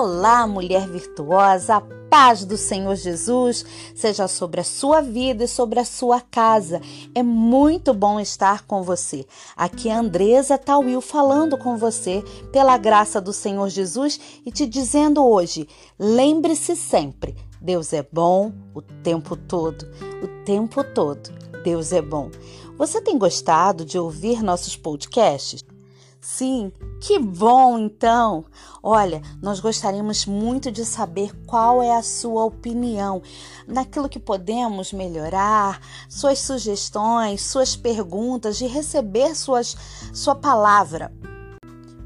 Olá, mulher virtuosa, a paz do Senhor Jesus seja sobre a sua vida e sobre a sua casa. É muito bom estar com você. Aqui é Andresa Tauil falando com você pela graça do Senhor Jesus e te dizendo hoje: lembre-se sempre, Deus é bom o tempo todo, o tempo todo. Deus é bom. Você tem gostado de ouvir nossos podcasts? Sim, que bom então! Olha, nós gostaríamos muito de saber qual é a sua opinião naquilo que podemos melhorar, suas sugestões, suas perguntas, de receber suas, sua palavra.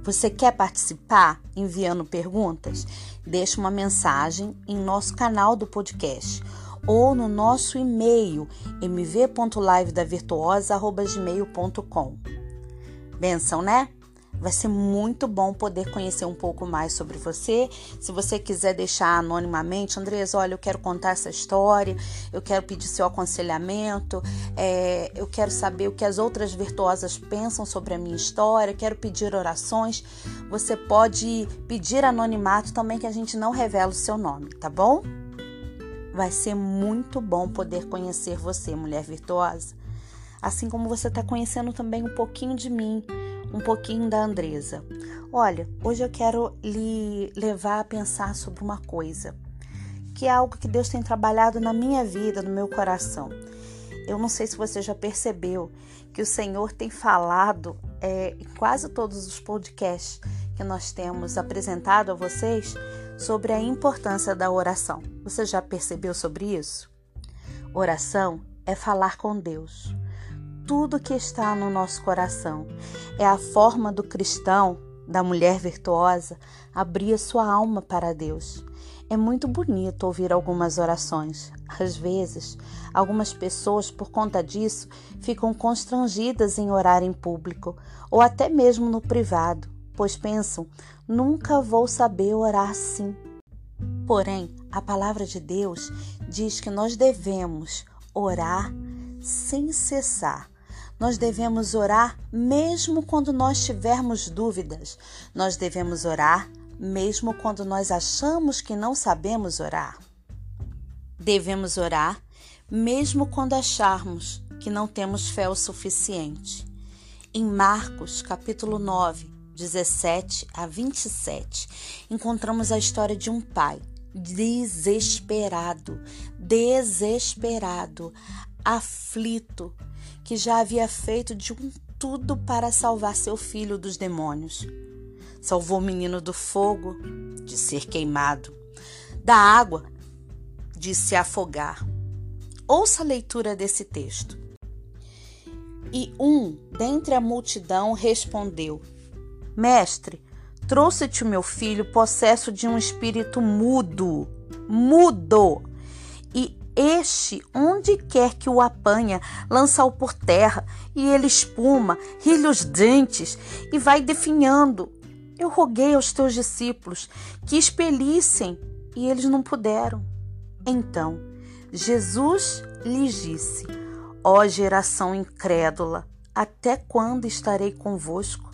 Você quer participar enviando perguntas? Deixe uma mensagem em nosso canal do podcast ou no nosso e-mail mv.livedavirtuosa.gmail.com. Benção, né? Vai ser muito bom poder conhecer um pouco mais sobre você. Se você quiser deixar anonimamente, Andresa, olha, eu quero contar essa história, eu quero pedir seu aconselhamento, é, eu quero saber o que as outras virtuosas pensam sobre a minha história, quero pedir orações. Você pode pedir anonimato também, que a gente não revela o seu nome, tá bom? Vai ser muito bom poder conhecer você, mulher virtuosa. Assim como você está conhecendo também um pouquinho de mim um pouquinho da Andresa. Olha, hoje eu quero lhe levar a pensar sobre uma coisa, que é algo que Deus tem trabalhado na minha vida, no meu coração. Eu não sei se você já percebeu que o Senhor tem falado é, em quase todos os podcasts que nós temos apresentado a vocês sobre a importância da oração. Você já percebeu sobre isso? Oração é falar com Deus tudo que está no nosso coração. É a forma do cristão, da mulher virtuosa, abrir a sua alma para Deus. É muito bonito ouvir algumas orações. Às vezes, algumas pessoas, por conta disso, ficam constrangidas em orar em público ou até mesmo no privado, pois pensam: nunca vou saber orar assim. Porém, a palavra de Deus diz que nós devemos orar sem cessar. Nós devemos orar mesmo quando nós tivermos dúvidas. Nós devemos orar mesmo quando nós achamos que não sabemos orar. Devemos orar mesmo quando acharmos que não temos fé o suficiente. Em Marcos, capítulo 9, 17 a 27, encontramos a história de um pai desesperado, desesperado, aflito, que já havia feito de um tudo para salvar seu filho dos demônios. Salvou o menino do fogo, de ser queimado, da água, de se afogar. Ouça a leitura desse texto. E um dentre a multidão respondeu: Mestre, trouxe-te o meu filho possesso de um espírito mudo, mudo, este, onde quer que o apanha, lança-o por terra, e ele espuma, rilha os dentes e vai definhando. Eu roguei aos teus discípulos que expelissem, e eles não puderam. Então, Jesus lhes disse: Ó geração incrédula, até quando estarei convosco?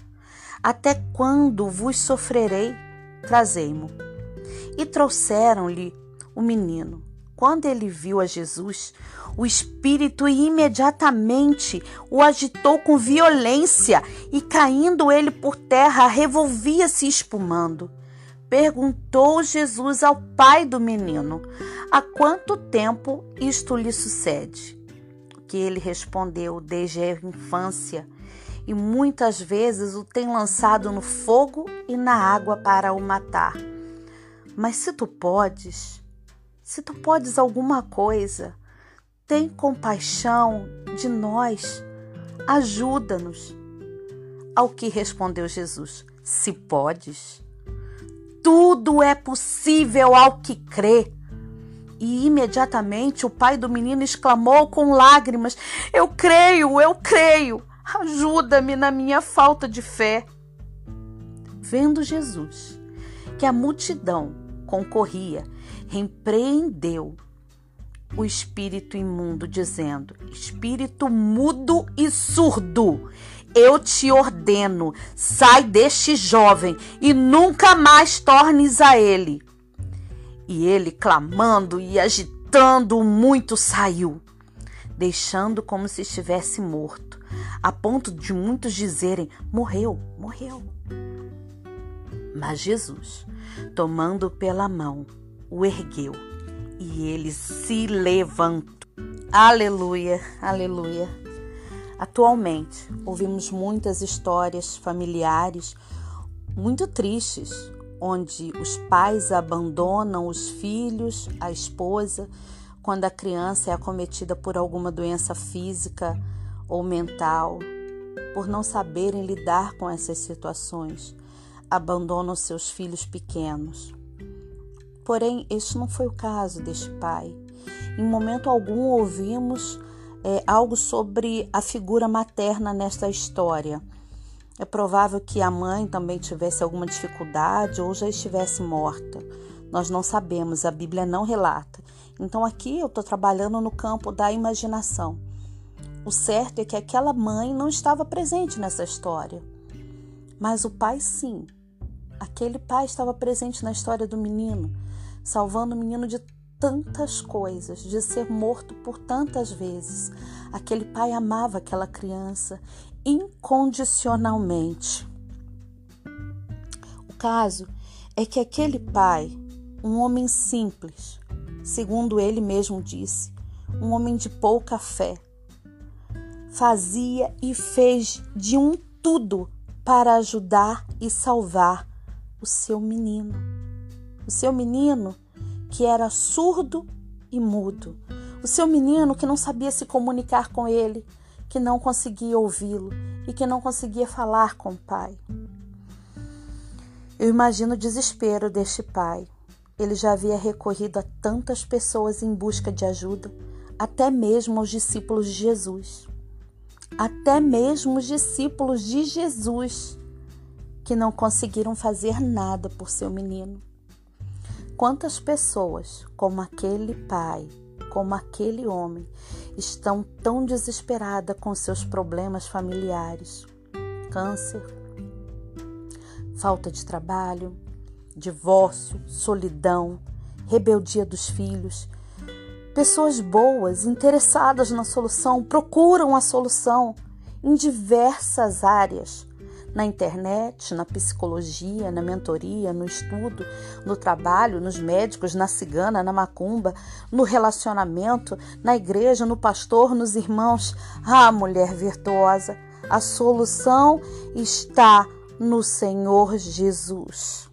Até quando vos sofrerei? Trazei-mo. E trouxeram-lhe o menino. Quando ele viu a Jesus, o espírito imediatamente o agitou com violência e, caindo ele por terra, revolvia-se espumando. Perguntou Jesus ao pai do menino: Há quanto tempo isto lhe sucede? Que ele respondeu: Desde a infância, e muitas vezes o tem lançado no fogo e na água para o matar. Mas se tu podes, se tu podes alguma coisa, tem compaixão de nós, ajuda-nos. Ao que respondeu Jesus: Se podes, tudo é possível ao que crê. E imediatamente o pai do menino exclamou com lágrimas: Eu creio, eu creio, ajuda-me na minha falta de fé. Vendo Jesus que a multidão concorria repreendeu o espírito imundo, dizendo: Espírito mudo e surdo, eu te ordeno: sai deste jovem e nunca mais tornes a ele. E ele, clamando e agitando muito, saiu, deixando como se estivesse morto, a ponto de muitos dizerem: morreu, morreu. Mas Jesus, tomando pela mão, o ergueu e ele se levantou. Aleluia, aleluia. Atualmente, ouvimos muitas histórias familiares muito tristes, onde os pais abandonam os filhos, a esposa, quando a criança é acometida por alguma doença física ou mental, por não saberem lidar com essas situações, abandonam seus filhos pequenos. Porém, este não foi o caso deste pai. Em momento algum ouvimos é, algo sobre a figura materna nesta história. É provável que a mãe também tivesse alguma dificuldade ou já estivesse morta. Nós não sabemos, a Bíblia não relata. Então aqui eu estou trabalhando no campo da imaginação. O certo é que aquela mãe não estava presente nessa história, mas o pai sim. Aquele pai estava presente na história do menino, salvando o menino de tantas coisas, de ser morto por tantas vezes. Aquele pai amava aquela criança incondicionalmente. O caso é que aquele pai, um homem simples, segundo ele mesmo disse, um homem de pouca fé, fazia e fez de um tudo para ajudar e salvar o seu menino. O seu menino que era surdo e mudo. O seu menino que não sabia se comunicar com ele, que não conseguia ouvi-lo e que não conseguia falar com o pai. Eu imagino o desespero deste pai. Ele já havia recorrido a tantas pessoas em busca de ajuda, até mesmo aos discípulos de Jesus. Até mesmo os discípulos de Jesus, que não conseguiram fazer nada por seu menino. Quantas pessoas, como aquele pai, como aquele homem, estão tão desesperadas com seus problemas familiares? Câncer, falta de trabalho, divórcio, solidão, rebeldia dos filhos. Pessoas boas, interessadas na solução, procuram a solução em diversas áreas na internet, na psicologia, na mentoria, no estudo, no trabalho, nos médicos, na cigana, na macumba, no relacionamento, na igreja, no pastor, nos irmãos. Ah, mulher virtuosa, a solução está no Senhor Jesus.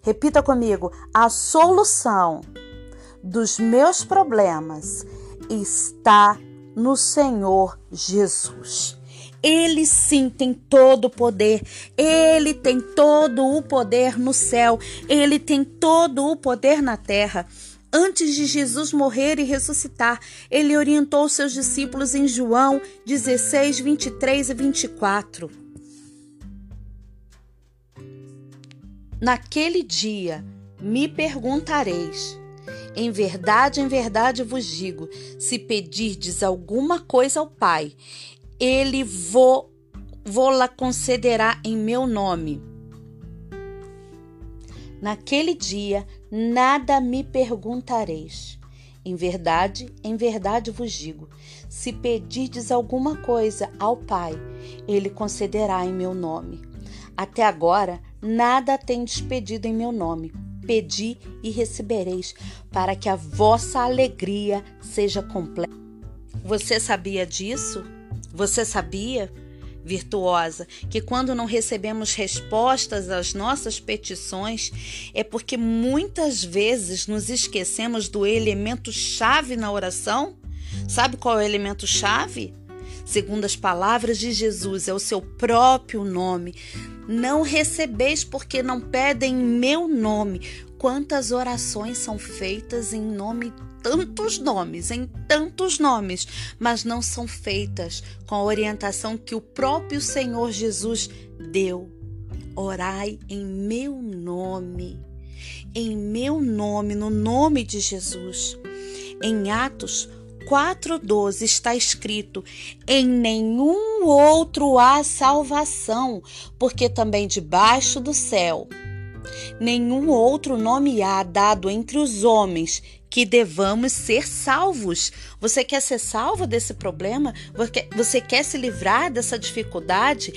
Repita comigo: a solução dos meus problemas está no Senhor Jesus. Ele sim tem todo o poder. Ele tem todo o poder no céu. Ele tem todo o poder na terra. Antes de Jesus morrer e ressuscitar, ele orientou seus discípulos em João 16, 23 e 24. Naquele dia me perguntareis: em verdade, em verdade vos digo: se pedirdes alguma coisa ao Pai, ele vou, vou lá concederá em meu nome. Naquele dia nada me perguntareis. Em verdade, em verdade vos digo: se pedirdes alguma coisa ao Pai, ele concederá em meu nome. Até agora, nada tendes pedido em meu nome. Pedi e recebereis, para que a vossa alegria seja completa. Você sabia disso? Você sabia, virtuosa, que quando não recebemos respostas às nossas petições é porque muitas vezes nos esquecemos do elemento chave na oração? Sabe qual é o elemento chave? Segundo as palavras de Jesus, é o seu próprio nome. Não recebeis porque não pedem em meu nome. Quantas orações são feitas em nome tantos nomes, em tantos nomes, mas não são feitas com a orientação que o próprio Senhor Jesus deu. Orai em meu nome, em meu nome, no nome de Jesus. Em Atos 4,12 está escrito: Em nenhum outro há salvação, porque também debaixo do céu nenhum outro nome há dado entre os homens que devamos ser salvos. Você quer ser salvo desse problema? Você quer se livrar dessa dificuldade?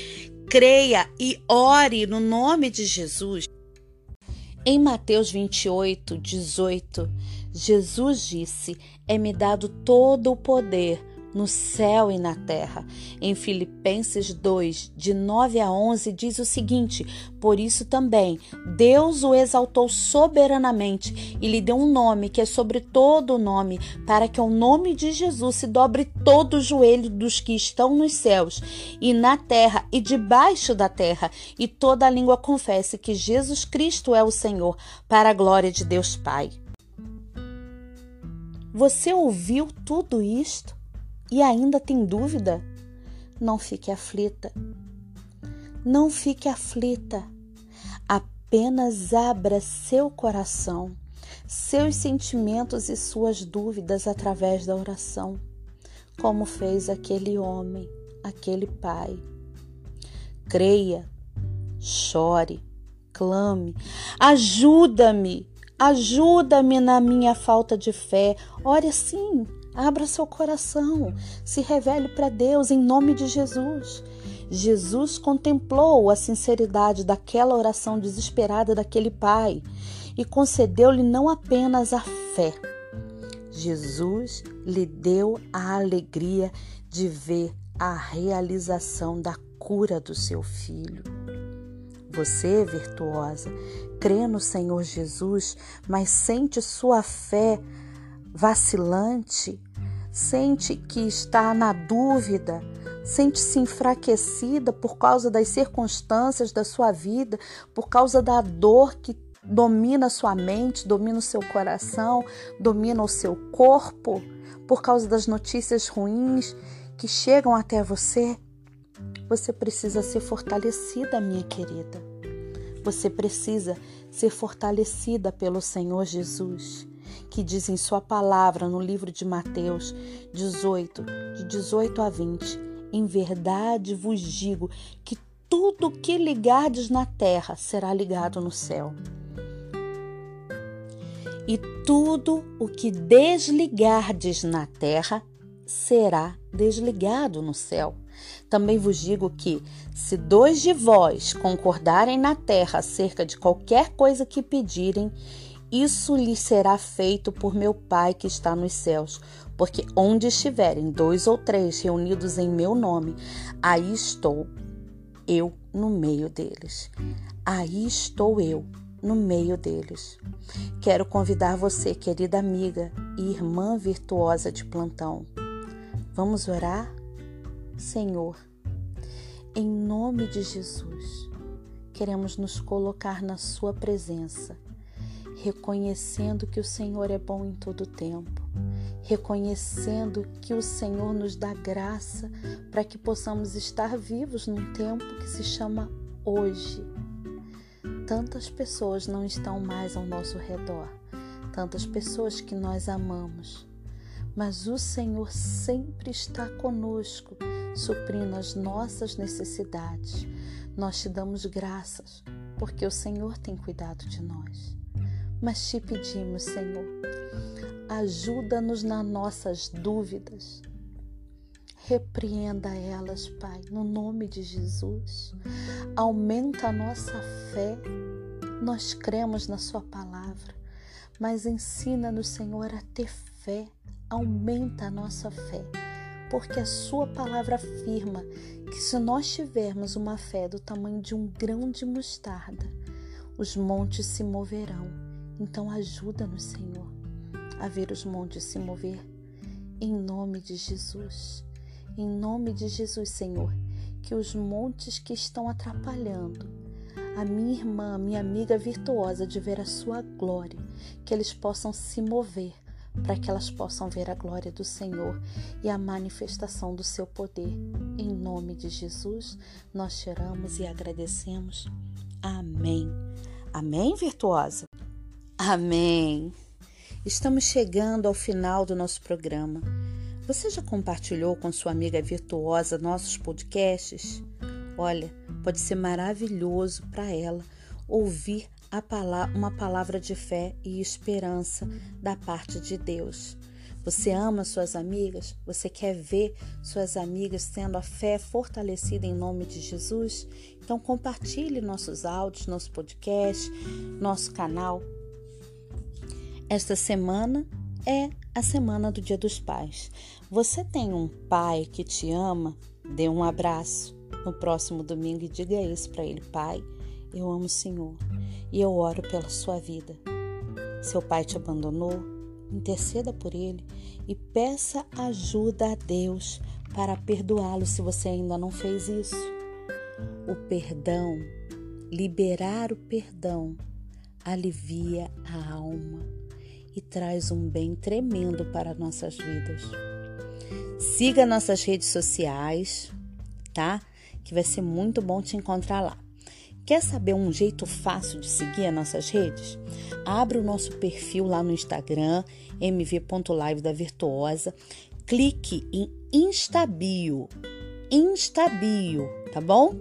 Creia e ore no nome de Jesus. Em Mateus 28, 18, Jesus disse: É-me dado todo o poder no céu e na terra. Em Filipenses 2, de 9 a 11, diz o seguinte: Por isso também Deus o exaltou soberanamente e lhe deu um nome que é sobre todo o nome, para que ao nome de Jesus se dobre todo o joelho dos que estão nos céus e na terra e debaixo da terra, e toda a língua confesse que Jesus Cristo é o Senhor, para a glória de Deus Pai. Você ouviu tudo isto? e ainda tem dúvida, não fique aflita. Não fique aflita. Apenas abra seu coração, seus sentimentos e suas dúvidas através da oração, como fez aquele homem, aquele pai. Creia, chore, clame, ajuda-me, ajuda-me na minha falta de fé. Ore assim, Abra seu coração, se revele para Deus em nome de Jesus. Jesus contemplou a sinceridade daquela oração desesperada daquele pai e concedeu-lhe não apenas a fé. Jesus lhe deu a alegria de ver a realização da cura do seu filho. Você, virtuosa, crê no Senhor Jesus, mas sente sua fé vacilante, sente que está na dúvida, sente-se enfraquecida por causa das circunstâncias da sua vida, por causa da dor que domina sua mente, domina o seu coração, domina o seu corpo, por causa das notícias ruins que chegam até você, você precisa ser fortalecida, minha querida. Você precisa ser fortalecida pelo Senhor Jesus que diz em Sua palavra no livro de Mateus 18, de 18 a 20: Em verdade vos digo que tudo que ligardes na terra será ligado no céu. E tudo o que desligardes na terra será desligado no céu. Também vos digo que, se dois de vós concordarem na terra acerca de qualquer coisa que pedirem, isso lhe será feito por meu Pai que está nos céus. Porque onde estiverem dois ou três reunidos em meu nome, aí estou eu no meio deles. Aí estou eu no meio deles. Quero convidar você, querida amiga e irmã virtuosa de plantão. Vamos orar? Senhor, em nome de Jesus, queremos nos colocar na Sua presença reconhecendo que o Senhor é bom em todo tempo, reconhecendo que o Senhor nos dá graça para que possamos estar vivos num tempo que se chama hoje. Tantas pessoas não estão mais ao nosso redor, tantas pessoas que nós amamos, mas o Senhor sempre está conosco, suprindo as nossas necessidades. Nós te damos graças porque o Senhor tem cuidado de nós mas te pedimos, Senhor, ajuda-nos nas nossas dúvidas. Repreenda elas, Pai, no nome de Jesus. Aumenta a nossa fé. Nós cremos na Sua palavra, mas ensina-nos, Senhor, a ter fé. Aumenta a nossa fé, porque a Sua palavra afirma que se nós tivermos uma fé do tamanho de um grão de mostarda, os montes se moverão então ajuda-nos, Senhor, a ver os montes se mover. Em nome de Jesus. Em nome de Jesus, Senhor, que os montes que estão atrapalhando a minha irmã, minha amiga virtuosa de ver a sua glória, que eles possam se mover para que elas possam ver a glória do Senhor e a manifestação do seu poder. Em nome de Jesus, nós te e agradecemos. Amém. Amém, virtuosa? Amém. Estamos chegando ao final do nosso programa. Você já compartilhou com sua amiga virtuosa nossos podcasts? Olha, pode ser maravilhoso para ela ouvir uma palavra de fé e esperança da parte de Deus. Você ama suas amigas? Você quer ver suas amigas tendo a fé fortalecida em nome de Jesus? Então compartilhe nossos áudios, nosso podcast, nosso canal. Esta semana é a semana do Dia dos Pais. Você tem um pai que te ama? Dê um abraço no próximo domingo e diga isso para ele, pai. Eu amo o Senhor e eu oro pela sua vida. Seu pai te abandonou? Interceda por ele e peça ajuda a Deus para perdoá-lo se você ainda não fez isso. O perdão, liberar o perdão, alivia a alma e traz um bem tremendo para nossas vidas. Siga nossas redes sociais, tá? Que vai ser muito bom te encontrar lá. Quer saber um jeito fácil de seguir as nossas redes? Abra o nosso perfil lá no Instagram, mv.live da Virtuosa. Clique em Instabio. Instabio, tá bom?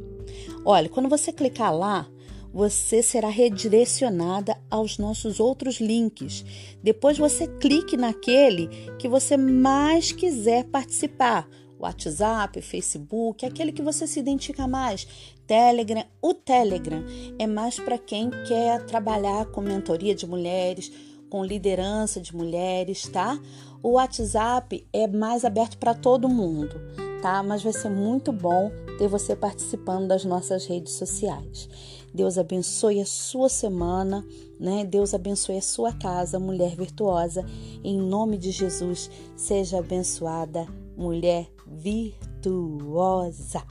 Olha, quando você clicar lá, você será redirecionada aos nossos outros links. Depois você clique naquele que você mais quiser participar. WhatsApp, Facebook, aquele que você se identifica mais. Telegram, o Telegram é mais para quem quer trabalhar com mentoria de mulheres, com liderança de mulheres, tá? O WhatsApp é mais aberto para todo mundo, tá? Mas vai ser muito bom ter você participando das nossas redes sociais. Deus abençoe a sua semana, né? Deus abençoe a sua casa, mulher virtuosa. Em nome de Jesus, seja abençoada, mulher virtuosa.